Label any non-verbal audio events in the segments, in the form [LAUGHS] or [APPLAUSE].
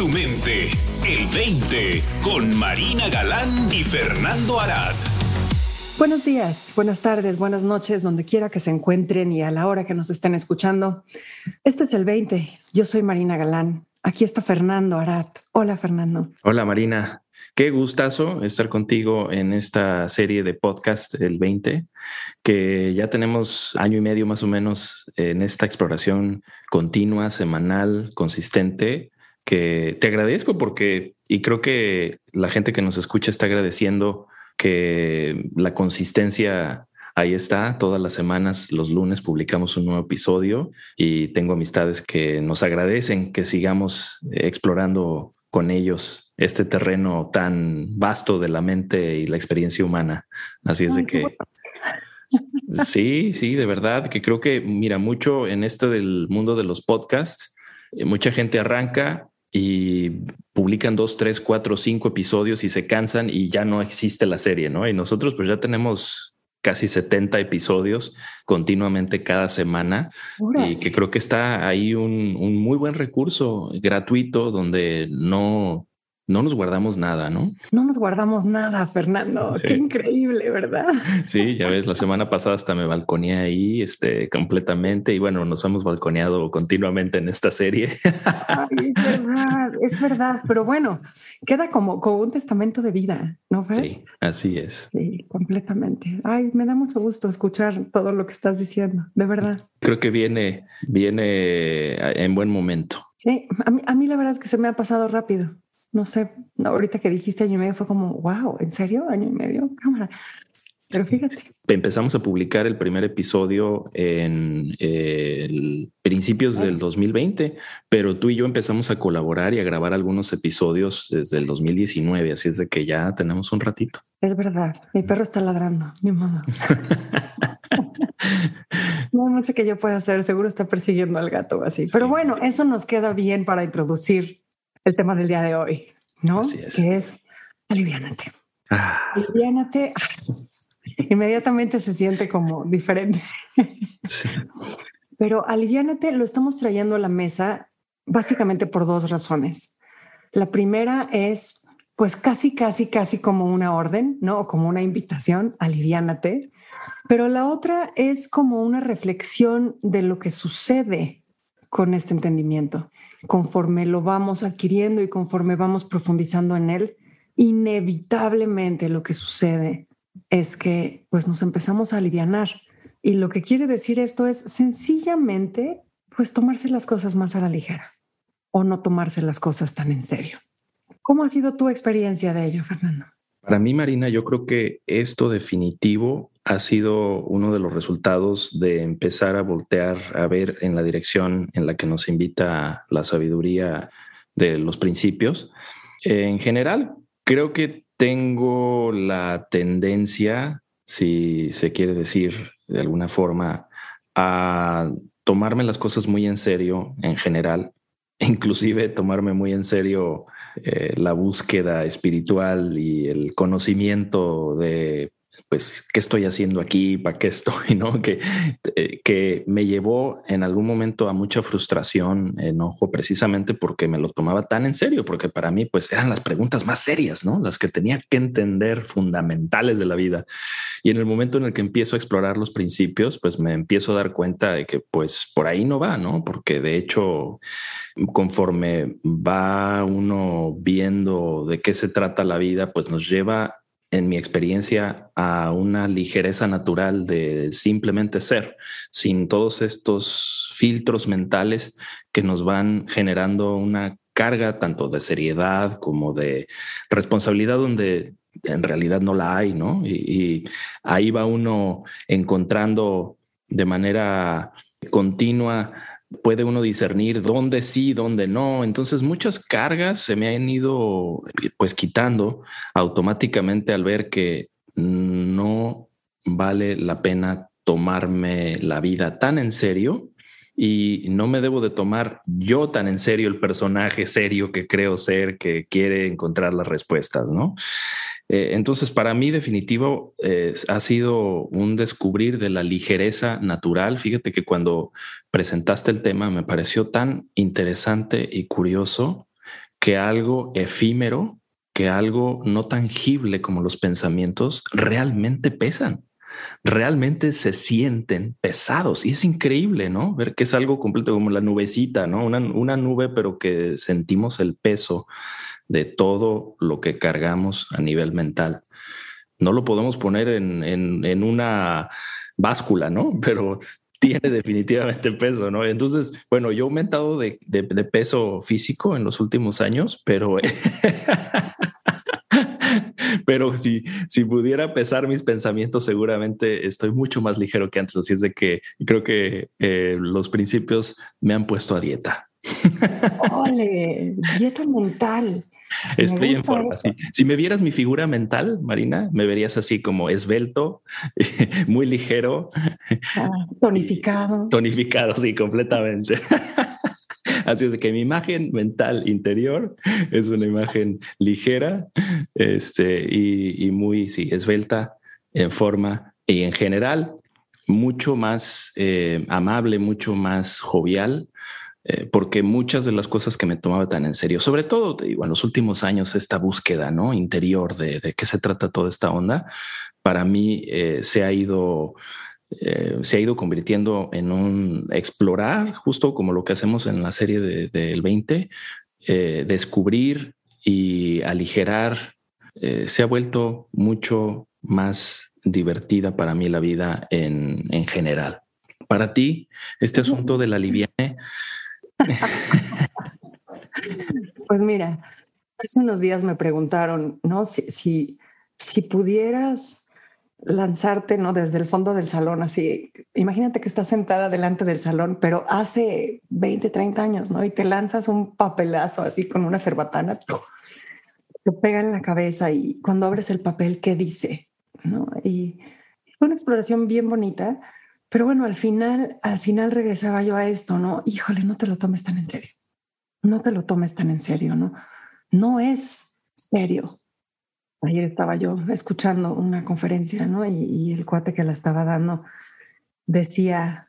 tu mente. El 20 con Marina Galán y Fernando Arad. Buenos días, buenas tardes, buenas noches, donde quiera que se encuentren y a la hora que nos estén escuchando. Este es el 20. Yo soy Marina Galán. Aquí está Fernando Arad. Hola, Fernando. Hola, Marina. Qué gustazo estar contigo en esta serie de podcast el 20, que ya tenemos año y medio más o menos en esta exploración continua, semanal, consistente, que te agradezco porque, y creo que la gente que nos escucha está agradeciendo que la consistencia ahí está. Todas las semanas, los lunes, publicamos un nuevo episodio y tengo amistades que nos agradecen que sigamos explorando con ellos este terreno tan vasto de la mente y la experiencia humana. Así es de que... Sí, sí, de verdad, que creo que, mira, mucho en este del mundo de los podcasts, mucha gente arranca y publican dos, tres, cuatro, cinco episodios y se cansan y ya no existe la serie, ¿no? Y nosotros pues ya tenemos casi 70 episodios continuamente cada semana y que creo que está ahí un, un muy buen recurso gratuito donde no, no nos guardamos nada, ¿no? No nos guardamos nada, Fernando. Qué increíble, ¿verdad? Sí, ya ves, la semana pasada hasta me balconeé ahí este, completamente y bueno, nos hemos balconeado continuamente en esta serie. Ay, es verdad, es verdad, pero bueno, queda como, como un testamento de vida, ¿no? Sí, así es. Sí, completamente. Ay, me da mucho gusto escuchar todo lo que estás diciendo, de verdad. Creo que viene, viene en buen momento. Sí, a mí, a mí la verdad es que se me ha pasado rápido no sé, ahorita que dijiste año y medio fue como, wow, ¿en serio? Año y medio, cámara. Pero fíjate. Empezamos a publicar el primer episodio en eh, principios del 2020, pero tú y yo empezamos a colaborar y a grabar algunos episodios desde el 2019, así es de que ya tenemos un ratito. Es verdad, mi perro está ladrando, mi mamá. [LAUGHS] no hay mucho que yo pueda hacer, seguro está persiguiendo al gato así. Pero bueno, eso nos queda bien para introducir el tema del día de hoy, ¿no? Que es aliviánate. Ah. Aliviánate. [LAUGHS] Inmediatamente se siente como diferente. Pero aliviánate lo estamos trayendo a la mesa básicamente por dos razones. La primera es, pues casi, casi, casi como una orden, ¿no? O como una invitación, aliviánate. Pero la otra es como una reflexión de lo que sucede con este entendimiento conforme lo vamos adquiriendo y conforme vamos profundizando en él, inevitablemente lo que sucede es que pues nos empezamos a alivianar. Y lo que quiere decir esto es sencillamente pues tomarse las cosas más a la ligera o no tomarse las cosas tan en serio. ¿Cómo ha sido tu experiencia de ello, Fernando? Para mí, Marina, yo creo que esto definitivo ha sido uno de los resultados de empezar a voltear a ver en la dirección en la que nos invita la sabiduría de los principios. En general, creo que tengo la tendencia, si se quiere decir de alguna forma, a tomarme las cosas muy en serio en general, [LAUGHS] inclusive tomarme muy en serio eh, la búsqueda espiritual y el conocimiento de pues, ¿qué estoy haciendo aquí? ¿Para qué estoy? [LAUGHS] ¿No? Que, eh, que me llevó en algún momento a mucha frustración, enojo, precisamente porque me lo tomaba tan en serio, porque para mí, pues, eran las preguntas más serias, ¿no? Las que tenía que entender, fundamentales de la vida. Y en el momento en el que empiezo a explorar los principios, pues me empiezo a dar cuenta de que, pues, por ahí no va, ¿no? Porque de hecho, conforme va uno viendo de qué se trata la vida, pues nos lleva en mi experiencia, a una ligereza natural de simplemente ser, sin todos estos filtros mentales que nos van generando una carga tanto de seriedad como de responsabilidad donde en realidad no la hay, ¿no? Y, y ahí va uno encontrando de manera continua puede uno discernir dónde sí, dónde no. Entonces muchas cargas se me han ido pues quitando automáticamente al ver que no vale la pena tomarme la vida tan en serio y no me debo de tomar yo tan en serio el personaje serio que creo ser que quiere encontrar las respuestas, ¿no? Eh, entonces, para mí, definitivo, eh, ha sido un descubrir de la ligereza natural. Fíjate que cuando presentaste el tema me pareció tan interesante y curioso que algo efímero, que algo no tangible como los pensamientos realmente pesan realmente se sienten pesados y es increíble, ¿no? Ver que es algo completo como la nubecita, ¿no? Una, una nube, pero que sentimos el peso de todo lo que cargamos a nivel mental. No lo podemos poner en, en, una báscula, ¿no? [LAUGHS] Pero tiene definitivamente peso, ¿no? Entonces, bueno, yo he aumentado de, de, de peso físico en los últimos años, pero [LAUGHS] pero [LAUGHS] si, si pudiera pesar mis pensamientos, seguramente estoy mucho más ligero que antes. Así es de que creo que eh, los principios me han puesto a dieta. Ole, dieta mental. Estoy en forma. Si me vieras mi figura mental, Marina, me verías así como esbelto, [LAUGHS] muy ligero. Ah, tonificado. Tonificado, sí, completamente. [LAUGHS] Así es que mi imagen mental interior es una imagen ligera este, y, muy sí, esbelta en forma y en general mucho más eh, amable, mucho más jovial, eh, porque muchas de las cosas que me tomaba tan en serio, sobre todo digo, en los últimos años, esta búsqueda ¿no? interior de, de qué se trata toda esta onda, para mí eh, se ha ido eh, se ha ido convirtiendo en un explorar, justo como lo que hacemos en la serie del de, 20, eh, descubrir y aligerar. Eh, se ha vuelto mucho más divertida para mí la vida en, en general. Para ti, este asunto de la liviane. [LAUGHS] pues mira, hace unos días me preguntaron, ¿no? Si, si, si pudieras lanzarte, ¿no? Desde el fondo del salón, así. Imagínate que estás sentada delante del salón, pero hace 20, 30 años, ¿no? Y te lanzas un papelazo así con una cerbatana, te pega en la cabeza y cuando abres el papel, ¿qué dice? ¿No? Y fue una exploración bien bonita, pero bueno, al final, al final regresaba yo a esto, ¿no? Híjole, no te lo tomes tan en serio. No te lo tomes tan en serio, ¿no? No es serio ayer estaba yo escuchando una conferencia, ¿no? Y, el cuate que la estaba dando decía,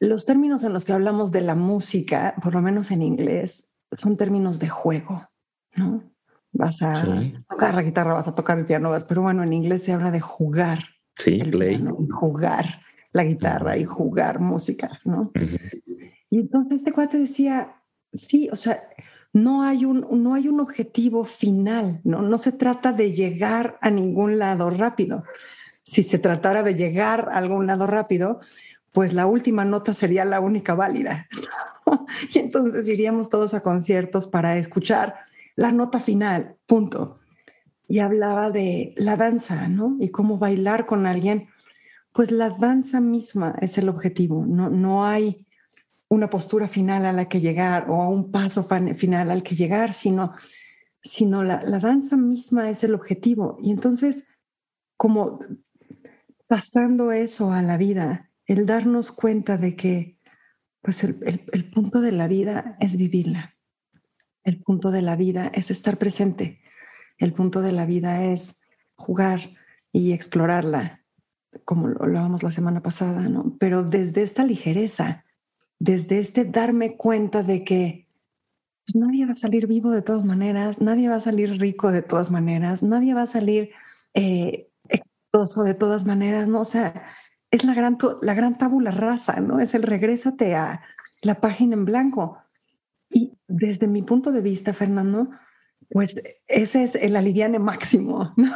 los términos en los que hablamos de la música, por lo menos en inglés, son términos de juego, ¿no? Vas a tocar la guitarra, vas a tocar el piano, pero bueno, en inglés se habla de jugar. Sí, play. jugar la guitarra y jugar música, ¿no? Y entonces este cuate decía, sí, o sea, no hay un, no hay un objetivo final, ¿no? no se trata de llegar a ningún lado rápido. Si se tratara de llegar a algún lado rápido, pues la última nota sería la única válida. [LAUGHS] y entonces iríamos todos a conciertos para escuchar la nota final, punto. Y hablaba de la danza, ¿no? Y cómo bailar con alguien. Pues la danza misma es el objetivo, no, no hay una postura final a la que llegar o a un paso final al que llegar, sino, sino la, danza misma es el objetivo. Y entonces, como pasando eso a la vida, el darnos cuenta de que pues el, el, punto de la vida es vivirla. El punto de la vida es estar presente. El punto de la vida es jugar y explorarla, como lo hablábamos la semana pasada, ¿no? Pero desde esta ligereza, desde este darme cuenta de que nadie va a salir vivo de todas maneras, nadie va a salir rico de todas maneras, nadie va a salir eh, exitoso de todas maneras, ¿no? O sea, es la gran, la gran tabula rasa, ¿no? Es el regrésate a la página en blanco. Y desde mi punto de vista, Fernando, pues ese es el aliviane máximo, ¿no?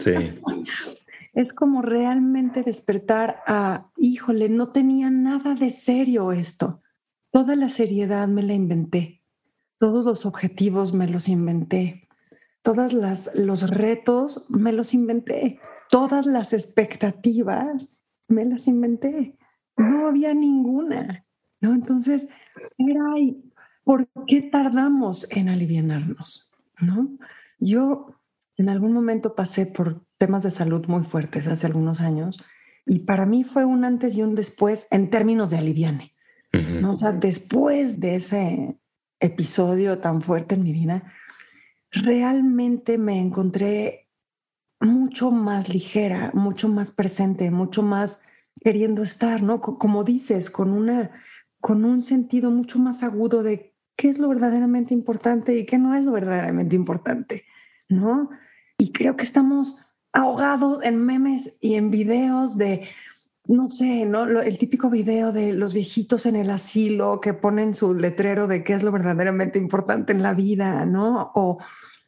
Sí. [LAUGHS] es como realmente despertar a, híjole, no tenía nada de serio esto. Toda la seriedad me la inventé. Todos los objetivos me los inventé. Todos los retos me los inventé. Todas las expectativas me las inventé. No había ninguna. ¿no? Entonces, era, ¿por qué tardamos en alivianarnos? ¿no? Yo en algún momento pasé por temas de salud muy fuertes hace algunos años y para mí fue un antes y un después en términos de aliviane. ¿no? O sea, después de ese episodio tan fuerte en mi vida, realmente me encontré mucho más ligera, mucho más presente, mucho más queriendo estar, ¿no? Como dices, con una con un sentido mucho más agudo de qué es lo verdaderamente importante y qué no es lo verdaderamente importante, ¿no? Y creo que estamos ahogados en memes y en videos de, no sé, ¿no? el típico video de los viejitos en el asilo que ponen su letrero de qué es lo verdaderamente importante en la vida, ¿no? O,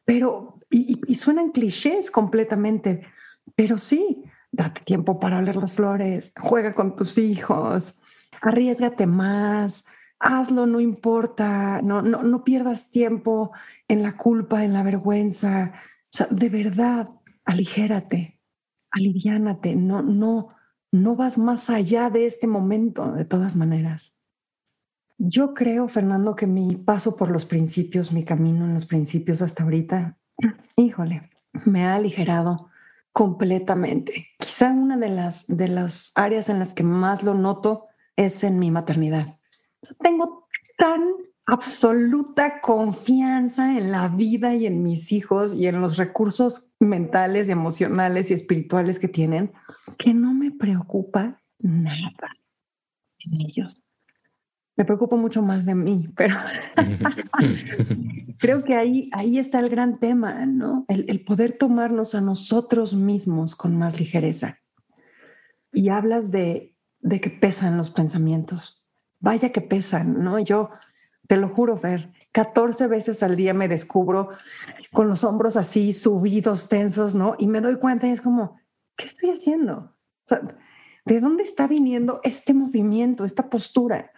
pero, y, y suenan clichés completamente, pero sí, date tiempo para oler las flores, juega con tus hijos, arriesgate más, hazlo, no importa, no, no, no pierdas tiempo en la culpa, en la vergüenza. O sea, de verdad, aligérate, aliviánate, no, no, no vas más allá de este momento, de todas maneras. Yo creo, Fernando, que mi paso por los principios, mi camino en los principios hasta ahorita, híjole, me ha aligerado completamente. Quizá una de las, de las áreas en las que más lo noto es en mi maternidad. Tengo tan absoluta confianza en la vida y en mis hijos y en los recursos mentales, emocionales y espirituales que tienen, que no me preocupa nada en ellos. Me preocupo mucho más de mí, pero [LAUGHS] creo que ahí, ahí está el gran tema, ¿no? El, el poder tomarnos a nosotros mismos con más ligereza. Y hablas de, de que pesan los pensamientos. Vaya que pesan, ¿no? Yo te lo juro, Fer, 14 veces al día me descubro con los hombros así subidos, tensos, ¿no? Y me doy cuenta y es como, ¿qué estoy haciendo? ¿De dónde está viniendo este movimiento, esta postura?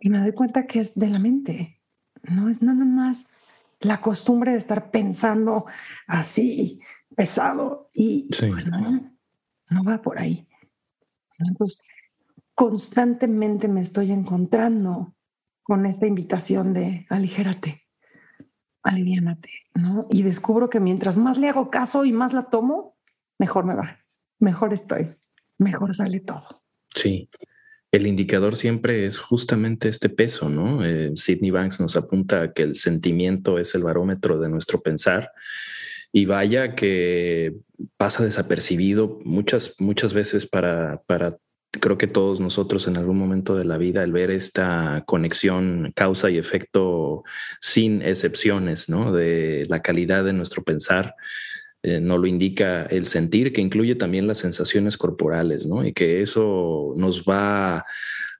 Y me doy cuenta que es de la mente, no es nada más la costumbre de estar pensando así, pesado, y pues no, no va por ahí. Entonces, constantemente me estoy encontrando con esta invitación de aligérate, aliviánate, ¿no? Y descubro que mientras más le hago caso y más la tomo, mejor me va, mejor estoy, mejor sale todo. Sí. El indicador siempre es justamente este peso, ¿no? Eh, Sidney Banks nos apunta que el sentimiento es el barómetro de nuestro pensar y vaya que pasa desapercibido muchas, muchas veces para, para creo que todos nosotros en algún momento de la vida, el ver esta conexión causa y efecto sin excepciones, ¿no? De la calidad de nuestro pensar, eh, no lo indica el sentir, que incluye también las sensaciones corporales, ¿no? Y que eso nos va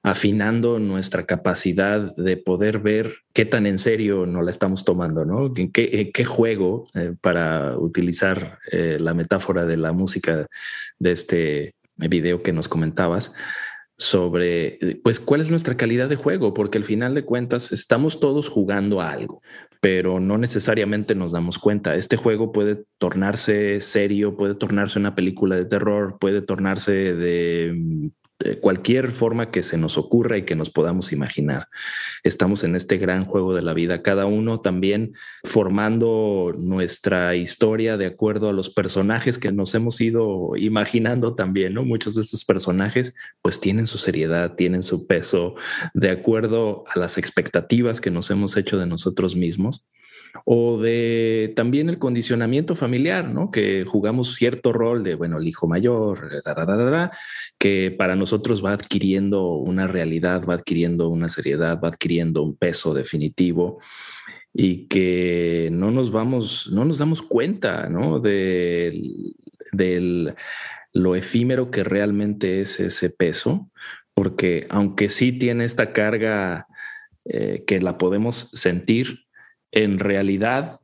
afinando nuestra capacidad de poder ver qué tan en serio nos la estamos tomando, ¿no? ¿En qué, qué juego, eh, para utilizar eh, la metáfora de la música de este video que nos comentabas sobre, pues, cuál es nuestra calidad de juego, porque al final de cuentas estamos todos jugando a algo, pero no necesariamente nos damos cuenta. Este juego puede tornarse serio, puede tornarse una película de terror, puede tornarse de cualquier forma que se nos ocurra y que nos podamos imaginar. Estamos en este gran juego de la vida, cada uno también formando nuestra historia de acuerdo a los personajes que nos hemos ido imaginando también, ¿no? Muchos de estos personajes pues tienen su seriedad, tienen su peso de acuerdo a las expectativas que nos hemos hecho de nosotros mismos o de también el condicionamiento familiar, ¿no? Que jugamos cierto rol de, bueno, el hijo mayor, que para nosotros va adquiriendo una realidad, va adquiriendo una seriedad, va adquiriendo un peso definitivo y que no nos vamos, no nos damos cuenta, ¿no? De, del lo efímero que realmente es ese peso, porque aunque sí tiene esta carga eh, que la podemos sentir, en realidad,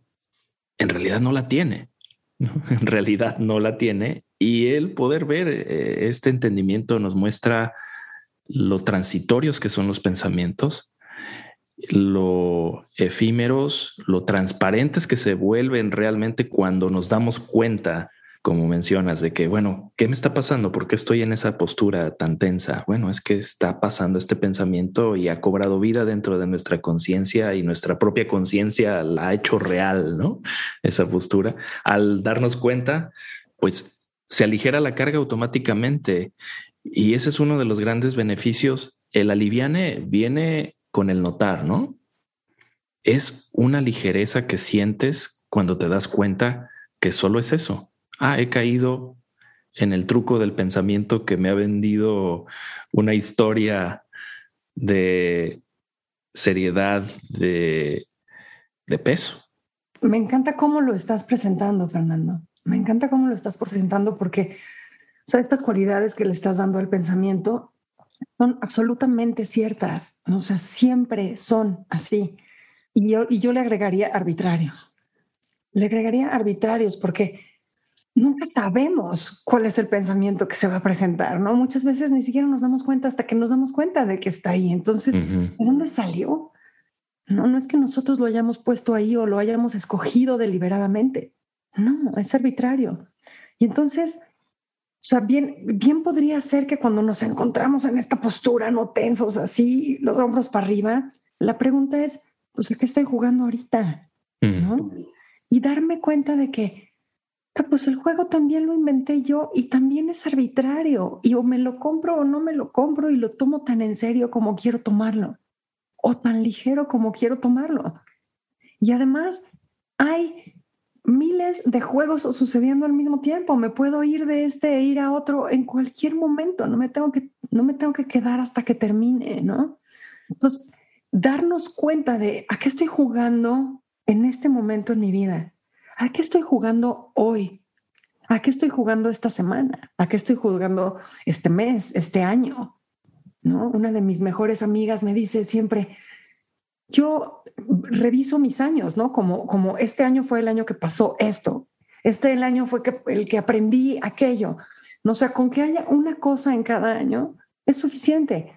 en realidad no la tiene. [LAUGHS] En realidad no la tiene. Y el poder ver eh, este entendimiento nos muestra lo transitorios que son los pensamientos, lo efímeros, lo transparentes que se vuelven realmente cuando nos damos cuenta como mencionas, de que, bueno, ¿qué me está pasando? ¿Por qué estoy en esa postura tan tensa? Bueno, es que está pasando este pensamiento y ha cobrado vida dentro de nuestra conciencia y nuestra propia conciencia la ha hecho real, ¿no? Esa postura. Al darnos cuenta, pues se aligera la carga automáticamente y ese es uno de los grandes beneficios. El aliviane viene con el notar, ¿no? Es una ligereza que sientes cuando te das cuenta que solo es eso, ah, he caído en el truco del pensamiento que me ha vendido una historia de seriedad de, de peso. Me encanta cómo lo estás presentando, Fernando. Me encanta cómo lo estás presentando porque o estas cualidades que le estás dando al pensamiento son absolutamente ciertas. O sea, siempre son así. Y yo, y yo le agregaría arbitrarios. Le agregaría arbitrarios porque nunca sabemos cuál es el pensamiento que se va a presentar, ¿no? Muchas veces ni siquiera nos damos cuenta hasta que nos damos cuenta de que está ahí. Entonces, ¿de dónde salió? No, no es que nosotros lo hayamos puesto ahí o lo hayamos escogido deliberadamente. No, es arbitrario. Y entonces, o sea, bien, bien podría ser que cuando nos encontramos en esta postura, no tensos, así, los hombros para arriba, la pregunta es, pues, ¿a qué estoy jugando ahorita? ¿No? Y darme cuenta de que pues el juego también lo inventé yo y también es arbitrario y o me lo compro o no me lo compro y lo tomo tan en serio como quiero tomarlo o tan ligero como quiero tomarlo. Y además hay miles de juegos sucediendo al mismo tiempo. Me puedo ir de este e ir a otro en cualquier momento. No me tengo que, no me tengo que quedar hasta que termine, ¿no? Entonces, darnos cuenta de a qué estoy jugando en este momento en mi vida ¿a qué estoy jugando hoy? ¿A qué estoy jugando esta semana? ¿A qué estoy jugando este mes, este año? ¿No? Una de mis mejores amigas me dice siempre, yo reviso mis años, ¿no? Como, como este año fue el año que pasó esto, este el año fue el que aprendí aquello. No sé, con que haya una cosa en cada año es suficiente.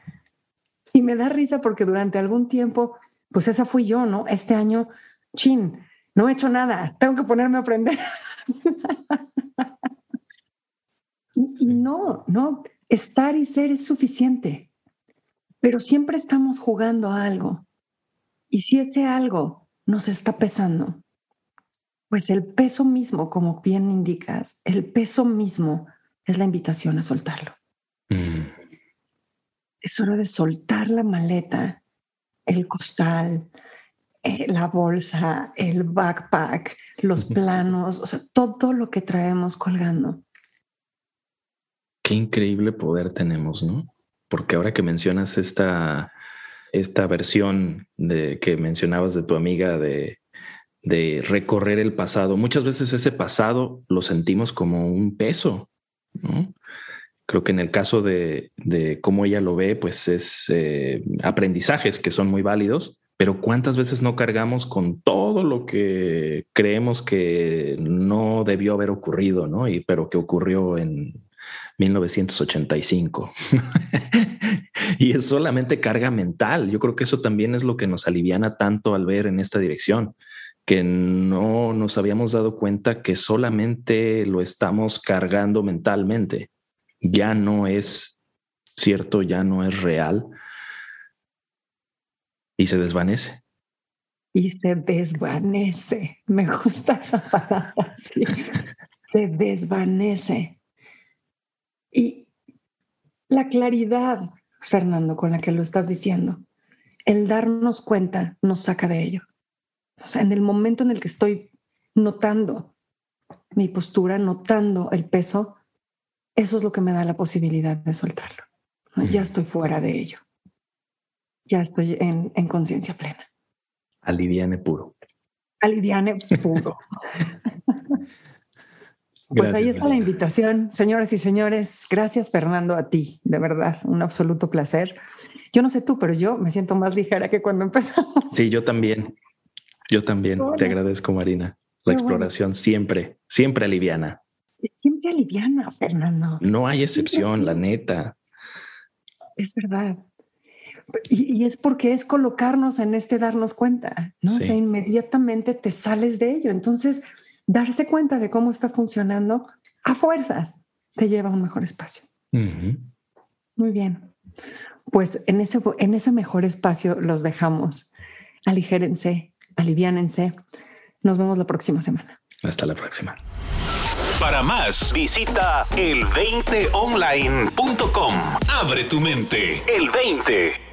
Y me da risa porque durante algún tiempo, pues esa fui yo, ¿no? Este año, chin, no he hecho nada, tengo que ponerme a aprender. y no, no, estar y ser es suficiente, pero siempre estamos jugando a algo. Y si ese algo nos está pesando, pues el peso mismo, como bien indicas, el peso mismo es la invitación a soltarlo. Mm. Es hora de soltar la maleta, el costal, la bolsa, el backpack, los planos, o sea, todo lo que traemos colgando. Qué increíble poder tenemos, ¿no? Porque ahora que mencionas esta, esta versión de que mencionabas de tu amiga de, de recorrer el pasado, muchas veces ese pasado lo sentimos como un peso, ¿no? Creo que en el caso de, de cómo ella lo ve, pues es eh, aprendizajes que son muy válidos, pero cuántas veces no cargamos con todo lo que creemos que no debió haber ocurrido, ¿no? Y pero que ocurrió en 1985. [LAUGHS] y es solamente carga mental. Yo creo que eso también es lo que nos aliviana tanto al ver en esta dirección, que no nos habíamos dado cuenta que solamente lo estamos cargando mentalmente. Ya no es cierto, ya no es real y se desvanece. Y se desvanece. [LAUGHS] Me gusta esa palabra. Se desvanece. Y la claridad, Fernando, con la que lo estás diciendo, el darnos cuenta nos saca de ello. O sea, en el momento en el que estoy notando mi postura, notando el peso, eso es lo que me da la posibilidad de soltarlo. Ya estoy fuera de ello ya estoy en, conciencia plena. Aliviane puro. Aliviane puro. [LAUGHS] pues ahí está la invitación, señores y señores. Gracias, Fernando, a ti. De verdad, un absoluto placer. Yo no sé tú, pero yo me siento más ligera que cuando empezamos. Sí, yo también. Yo también. Te agradezco, Marina. La exploración siempre, siempre aliviana. Siempre aliviana, Fernando. No hay excepción, la neta. Es verdad. Y, es porque es colocarnos en este darnos cuenta, ¿no? O sea, inmediatamente te sales de ello. Entonces, darse cuenta de cómo está funcionando a fuerzas te lleva a un mejor espacio. Muy bien. Pues en ese, en ese mejor espacio los dejamos. Aligérense, aliviánense. Nos vemos la próxima semana. Hasta la próxima. Para más, visita el20online.com. Abre tu mente. El 20.